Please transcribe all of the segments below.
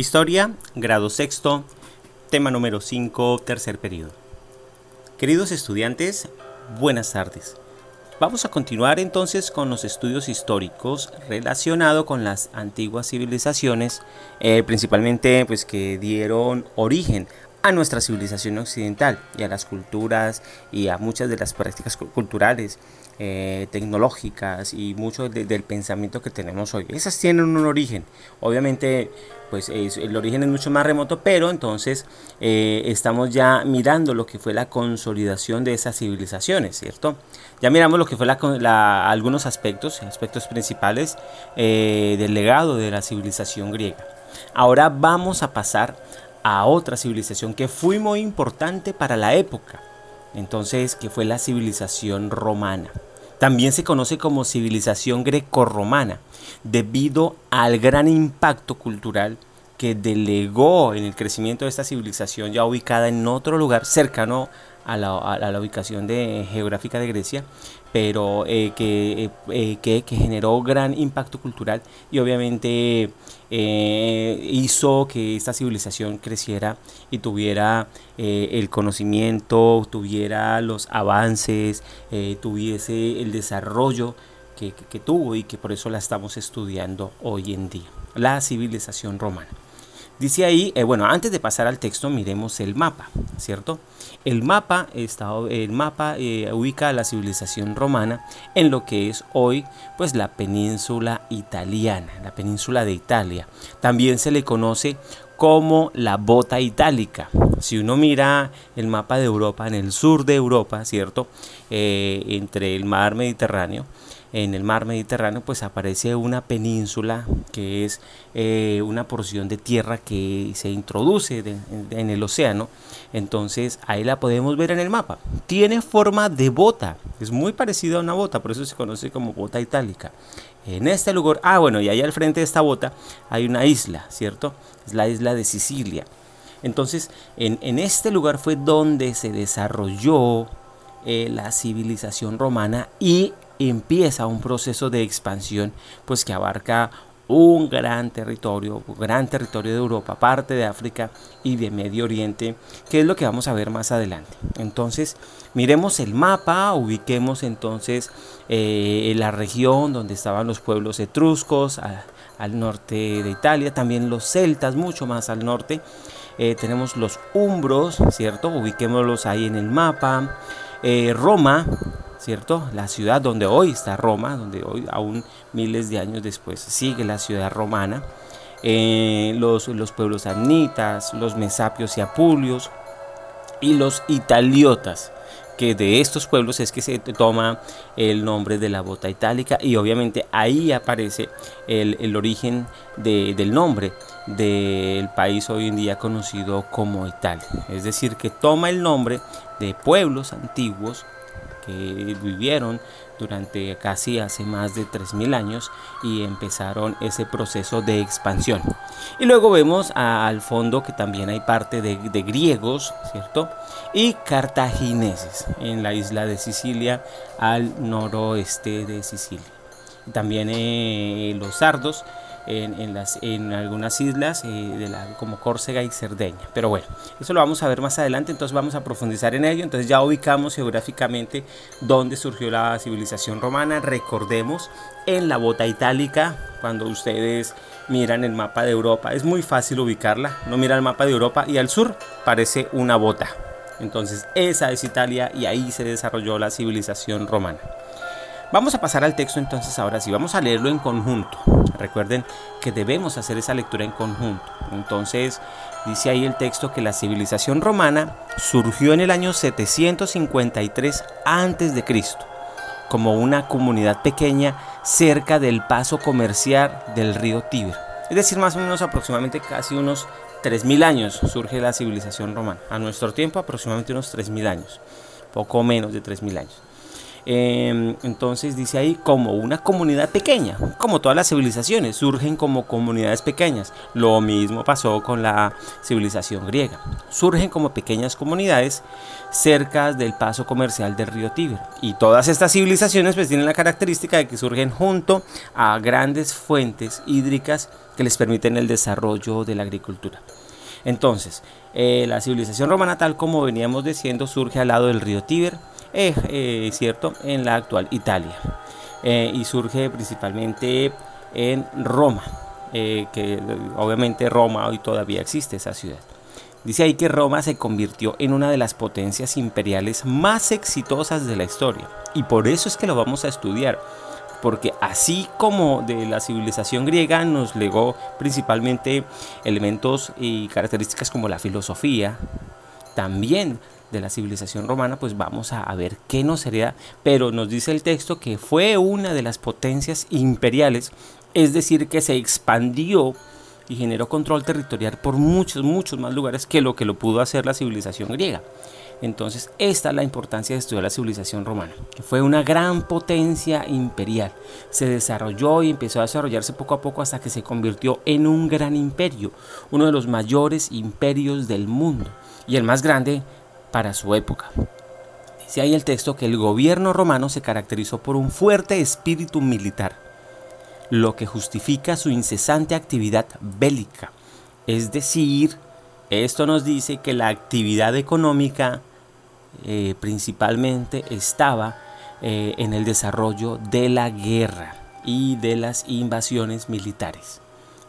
Historia, grado sexto, tema número 5, tercer periodo. Queridos estudiantes, buenas tardes. Vamos a continuar entonces con los estudios históricos relacionados con las antiguas civilizaciones, eh, principalmente pues que dieron origen a nuestra civilización occidental y a las culturas y a muchas de las prácticas culturales, eh, tecnológicas y mucho del pensamiento que tenemos hoy. Esas tienen un origen. Obviamente, pues el origen es mucho más remoto, pero entonces eh, estamos ya mirando lo que fue la consolidación de esas civilizaciones, ¿cierto? Ya miramos lo que fue la, algunos aspectos, aspectos principales eh, del legado de la civilización griega. Ahora vamos a pasar a otra civilización que fue muy importante para la época, entonces que fue la civilización romana. También se conoce como civilización grecorromana, debido al gran impacto cultural que delegó en el crecimiento de esta civilización ya ubicada en otro lugar cercano a la, ubicación de, geográfica de Grecia, pero eh, eh, eh, que, que, generó gran impacto cultural y obviamente hizo que esta civilización creciera y tuviera el conocimiento, tuviera los avances, tuviese el desarrollo que, que tuvo y que por eso la estamos estudiando hoy en día, la civilización romana. Dice ahí, eh, bueno, antes de pasar al texto, miremos el mapa, ¿cierto? El mapa, está, el mapa eh, ubica a la civilización romana en lo que es hoy, pues la península italiana, la península de Italia. También se le conoce como la bota itálica. Si uno mira el mapa de Europa, en el sur de Europa, ¿cierto? Eh, entre el mar Mediterráneo, en el mar Mediterráneo, pues aparece una península que es eh, una porción de tierra que se introduce en el océano. Entonces ahí la podemos ver en el mapa. Tiene forma de bota, es muy parecido a una bota, por eso se conoce como bota itálica. En este lugar, ah bueno, y ahí al frente de esta bota hay una isla, ¿cierto? Es la isla de Sicilia. Entonces, en, en este lugar fue donde se desarrolló eh, la civilización romana y empieza un proceso de expansión pues que abarca un gran territorio, un gran territorio de Europa, parte de África y de Medio Oriente, que es lo que vamos a ver más adelante. Entonces, miremos el mapa, ubiquemos entonces eh, la región donde estaban los pueblos etruscos, al norte de Italia, también los celtas, mucho más al norte. Eh, tenemos los umbros, ¿cierto? Ubiquémoslos ahí en el mapa. Eh, Roma, ¿cierto? La ciudad donde hoy está Roma, donde hoy aún miles de años después sigue la ciudad romana, eh, los, los, pueblos amnitas, los mesapios y apulios y los italiotas, que de estos pueblos es que se toma el nombre de la bota itálica y obviamente ahí aparece el, el origen de, del nombre del país hoy en día conocido como Italia. Es decir, que toma el nombre de pueblos antiguos que vivieron durante casi hace más de 3.000 años y empezaron ese proceso de expansión. Y luego vemos al fondo que también hay parte de, griegos, ¿cierto? Y cartagineses en la isla de Sicilia al noroeste de Sicilia. También eh, los sardos en, las, en algunas islas eh, de la, como Córcega y Cerdeña. Pero bueno, eso lo vamos a ver más adelante, entonces vamos a profundizar en ello. Entonces ya ubicamos geográficamente dónde surgió la civilización romana. Recordemos en la bota itálica, cuando ustedes miran el mapa de Europa, es muy fácil ubicarla. No mira el mapa de Europa y al sur parece una bota. Entonces esa es Italia y ahí se desarrolló la civilización romana. Vamos a pasar al texto entonces ahora sí, vamos a leerlo en conjunto. Recuerden que debemos hacer esa lectura en conjunto. Entonces dice ahí el texto que la civilización romana surgió en el año 753 a.C. como una comunidad pequeña cerca del paso comercial del río Tíber. Es decir, más o menos aproximadamente casi unos 3.000 años surge la civilización romana. A nuestro tiempo aproximadamente unos 3.000 años, poco menos de 3.000 años. Em, entonces dice ahí como una comunidad pequeña, como todas las civilizaciones, surgen como comunidades pequeñas. Lo mismo pasó con la civilización griega. Surgen como pequeñas comunidades cerca del paso comercial del río Tíber. Y todas estas civilizaciones pues tienen la característica de que surgen junto a grandes fuentes hídricas que les permiten el desarrollo de la agricultura. Entonces, eh, la civilización romana, tal como veníamos diciendo, surge al lado del río Tíber, eh, eh, cierto, en la actual Italia. y surge principalmente en Roma, que obviamente Roma hoy todavía existe esa ciudad. Dice ahí que Roma se convirtió en una de las potencias imperiales más exitosas de la historia. Y por eso es que lo vamos a estudiar porque así como de la civilización griega nos legó principalmente elementos y características como la filosofía, también de la civilización romana, pues vamos a, ver qué nos sería, pero nos dice el texto que fue una de las potencias imperiales, es decir, que se expandió y generó control territorial por muchos, muchos más lugares que lo que lo pudo hacer la civilización griega. Entonces, esta es la importancia de estudiar la civilización romana, que fue una gran potencia imperial. Se desarrolló y empezó a desarrollarse poco a poco hasta que se convirtió en un gran imperio, uno de los mayores imperios del mundo y el más grande para su época. Dice ahí el texto que el gobierno romano se caracterizó por un fuerte espíritu militar, lo que justifica su incesante actividad bélica. Es decir, esto nos dice que la actividad económica eh, principalmente estaba eh, en el desarrollo de la guerra y de las invasiones militares.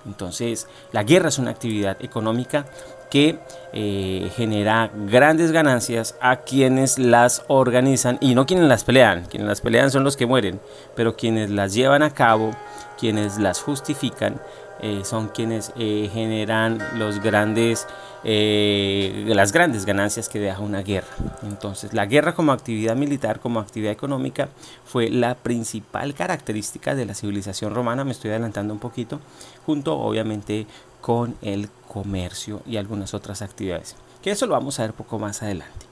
Entonces, la guerra es una actividad económica que eh, genera grandes ganancias a quienes las organizan y no quienes las pelean. Quienes las pelean son los que mueren, pero quienes las llevan a cabo, quienes las justifican, eh, son quienes eh, generan los grandes, las grandes ganancias que deja una guerra. Entonces, la guerra como actividad militar, como actividad económica, fue la principal característica de la civilización romana. Me estoy adelantando un poquito, junto obviamente con el comercio y algunas otras actividades. Que eso lo vamos a ver poco más adelante.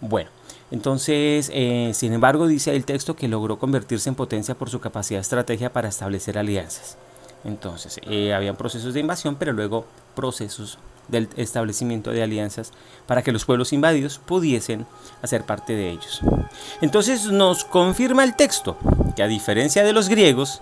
Bueno, entonces, sin embargo, dice el texto que logró convertirse en potencia por su capacidad de estrategia para establecer alianzas. Entonces, eh, habían procesos de invasión, pero luego procesos del establecimiento de alianzas para que los pueblos invadidos pudiesen hacer parte de ellos. Entonces nos confirma el texto que a diferencia de los griegos,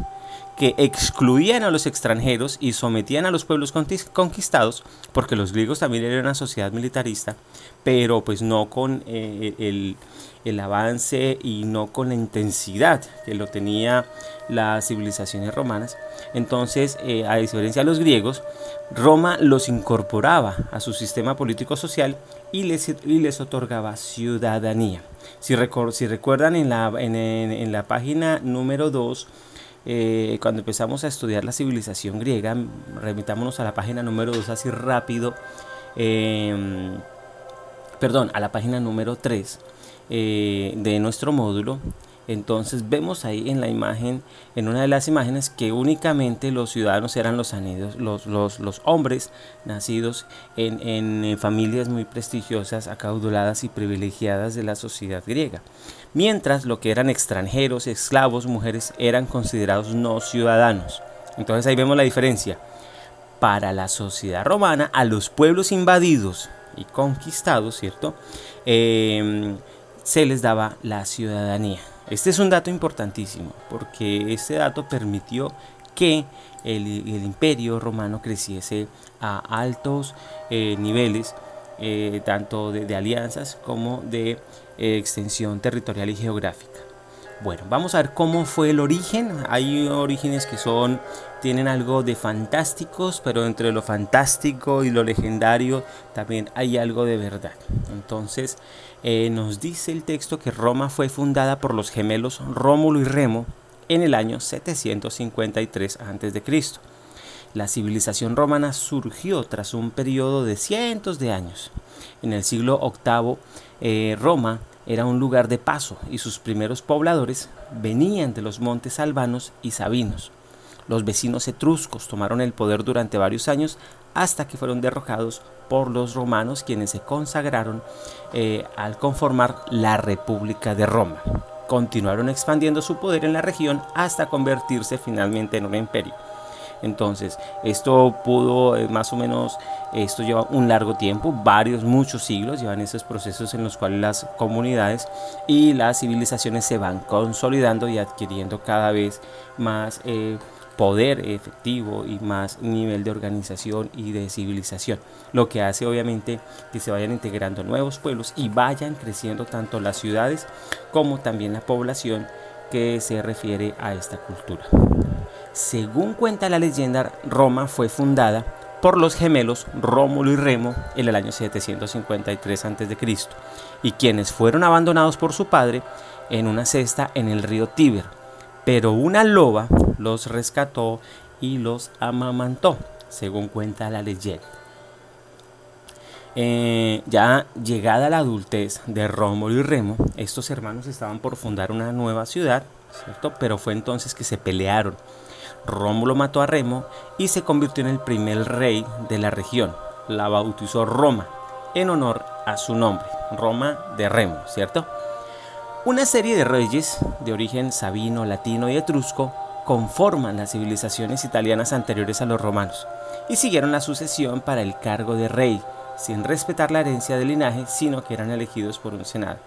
que excluían a los extranjeros y sometían a los pueblos conquistados, porque los griegos también eran una sociedad militarista, pero pues no con eh, el, el avance y no con la intensidad que lo tenía las civilizaciones romanas. Entonces, eh, a diferencia de los griegos, Roma los incorporaba a su sistema político-social y les, y les otorgaba ciudadanía. Si, si recuerdan en la, en, la página número 2, eh, cuando empezamos a estudiar la civilización griega, remitámonos a la página número 2 así rápido, em, perdón, a la página número 3 eh, de nuestro módulo, entonces vemos ahí en la imagen, en una de las imágenes, que únicamente los ciudadanos eran los, los, los, los hombres nacidos en, en, familias muy prestigiosas, acaudaladas y privilegiadas de la sociedad griega. Mientras lo que eran extranjeros, esclavos, mujeres, eran considerados no ciudadanos. Entonces ahí vemos la diferencia. Para la sociedad romana, a los pueblos invadidos y conquistados, ¿cierto? Eh, se les daba la ciudadanía. Este es un dato importantísimo porque este dato permitió que el, imperio romano creciese a altos eh, niveles, eh, tanto de, alianzas como de eh, extensión territorial y geográfica. Bueno, vamos a ver cómo fue el origen. Hay orígenes que son tienen algo de fantásticos, pero entre lo fantástico y lo legendario también hay algo de verdad. Entonces, eh, nos dice el texto que Roma fue fundada por los gemelos Rómulo y Remo en el año 753 a.C. La civilización romana surgió tras un periodo de cientos de años. En el siglo VIII, eh, Roma era un lugar de paso y sus primeros pobladores venían de los montes albanos y sabinos. Los vecinos etruscos tomaron el poder durante varios años hasta que fueron derrocados por los romanos quienes se consagraron eh, al conformar la República de Roma. continuaron expandiendo su poder en la región hasta convertirse finalmente en un imperio. Entonces, esto pudo eh, más o menos, esto lleva un largo tiempo, varios, muchos siglos, llevan esos procesos en los cuales las comunidades y las civilizaciones se van consolidando y adquiriendo cada vez más eh, poder efectivo y más nivel de organización y de civilización, lo que hace obviamente que se vayan integrando nuevos pueblos y vayan creciendo tanto las ciudades como también la población que se refiere a esta cultura. Según cuenta la leyenda, Roma fue fundada por los gemelos Rómulo y Remo en el año 753 a.C. y quienes fueron abandonados por su padre en una cesta en el río Tíber. Pero una loba los rescató y los amamantó, según cuenta la leyenda. Eh, ya llegada la adultez de Rómulo y Remo, estos hermanos estaban por fundar una nueva ciudad, ¿cierto? Pero fue entonces que se pelearon Rómulo mató a Remo y se convirtió en el primer rey de la región. La bautizó Roma en honor a su nombre, Roma de Remo, ¿cierto? Una serie de reyes de origen sabino, latino y etrusco conforman las civilizaciones italianas anteriores a los romanos y siguieron la sucesión para el cargo de rey, sin respetar la herencia del linaje, sino que eran elegidos por un senado.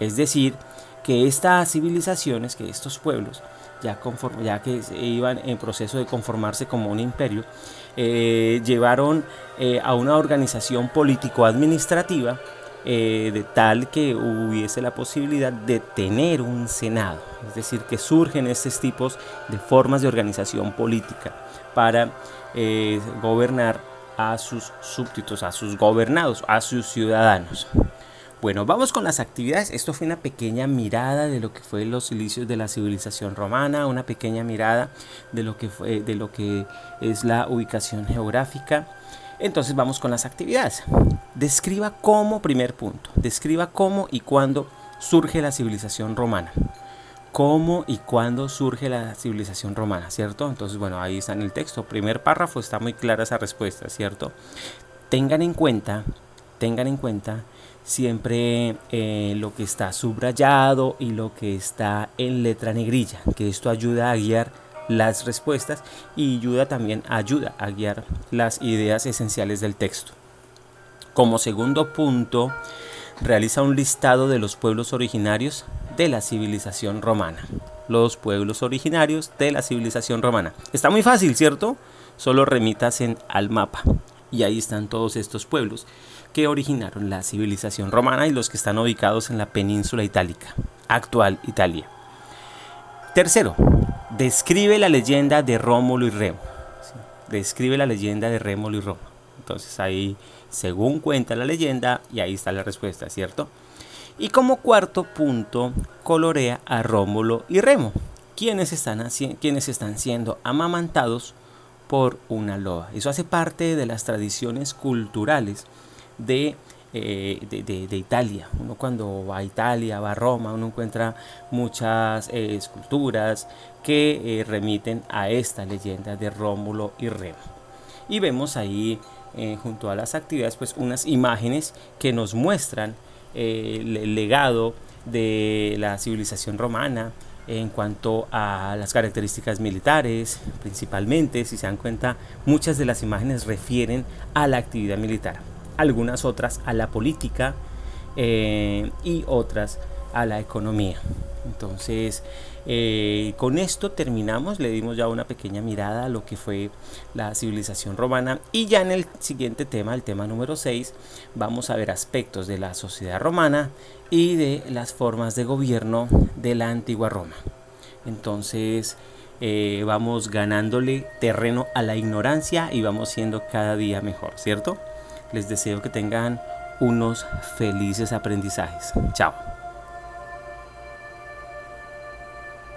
Es decir, que estas civilizaciones, que estos pueblos, ya, ya que iban en proceso de conformarse como un imperio, eh, llevaron eh, a una organización político-administrativa eh, de tal que hubiese la posibilidad de tener un senado, es decir, que surgen estos tipos de formas de organización política para gobernar a sus súbditos, a sus gobernados, a sus ciudadanos. Bueno, vamos con las actividades. Esto fue una pequeña mirada de lo que fue los inicios de la civilización romana, una pequeña mirada de lo que fue de lo que es la ubicación geográfica. Entonces vamos con las actividades. Describa cómo, primer punto, describa cómo y cuándo surge la civilización romana. Cómo y cuándo surge la civilización romana, ¿cierto? Entonces, bueno, ahí está en el texto. Primer párrafo está muy clara esa respuesta, ¿cierto? Tengan en cuenta, tengan en cuenta siempre eh, lo que está subrayado y lo que está en letra negrilla, que esto ayuda a guiar las respuestas y ayuda también ayuda a guiar las ideas esenciales del texto. Como segundo punto, realiza un listado de los pueblos originarios de la civilización romana. Los pueblos originarios de la civilización romana. Está muy fácil, ¿cierto? Solo remítasen al mapa y ahí están todos estos pueblos que originaron la civilización romana y los que están ubicados en la península itálica, actual Italia. Tercero, describe la leyenda de Rómulo y Remo. Describe la leyenda de Rómulo y Remo. Entonces ahí, según cuenta la leyenda, y ahí está la respuesta, ¿cierto? Y como cuarto punto, colorea a Rómulo y Remo, quienes están, quienes están siendo amamantados por una loa. Eso hace parte de las tradiciones culturales eh, de, de, Italia. Uno cuando va a Italia, va a Roma, uno encuentra muchas eh, esculturas que eh, remiten a esta leyenda de Rómulo y Remo. Y vemos ahí, junto a las actividades, pues unas imágenes que nos muestran el legado de la civilización romana, en cuanto a las características militares, principalmente, si se dan cuenta, muchas de las imágenes refieren a la actividad militar algunas otras a la política eh, y otras a la economía. Entonces, eh, con esto terminamos, le dimos ya una pequeña mirada a lo que fue la civilización romana y ya en el siguiente tema, el tema número 6, vamos a ver aspectos de la sociedad romana y de las formas de gobierno de la antigua Roma. Entonces, eh, vamos ganándole terreno a la ignorancia y vamos siendo cada día mejor, ¿cierto? Les deseo que tengan unos felices aprendizajes. Chao.